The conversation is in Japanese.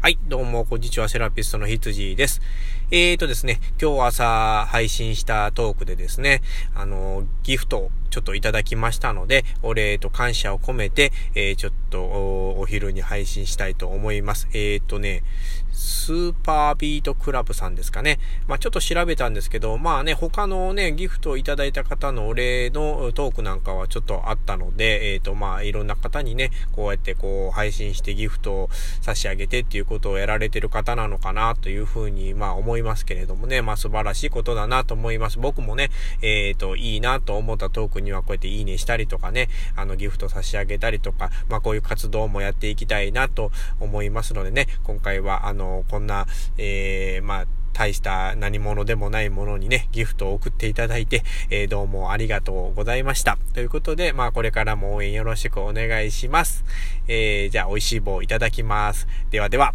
はい、どうも、こんにちは、セラピストの羊です。えーとですね、今日朝配信したトークでですね、あの、ギフトちょっといただきましたので、お礼と感謝を込めて、えー、ちょっとお昼に配信したいと思います。えーとね、スーパービートクラブさんですかね。まあ、ちょっと調べたんですけど、まあね、他のね、ギフトをいただいた方のお礼のトークなんかはちょっとあったので、えっ、ー、と、まあ、いろんな方にね、こうやってこう、配信してギフトを差し上げてっていうことをやられてる方なのかなというふうに、まあ、思いますけれどもね、まあ、素晴らしいことだなと思います。僕もね、えっ、ー、と、いいなと思ったトークにはこうやっていいねしたりとかね、あの、ギフト差し上げたりとか、まあ、こういう活動もやっていきたいなと思いますのでね、今回は、あのこんな、えー、まあ、大した何者でもないものにね、ギフトを送っていただいて、えー、どうもありがとうございました。ということで、まあこれからも応援よろしくお願いします。えー、じゃあ美味しい棒いただきます。ではでは。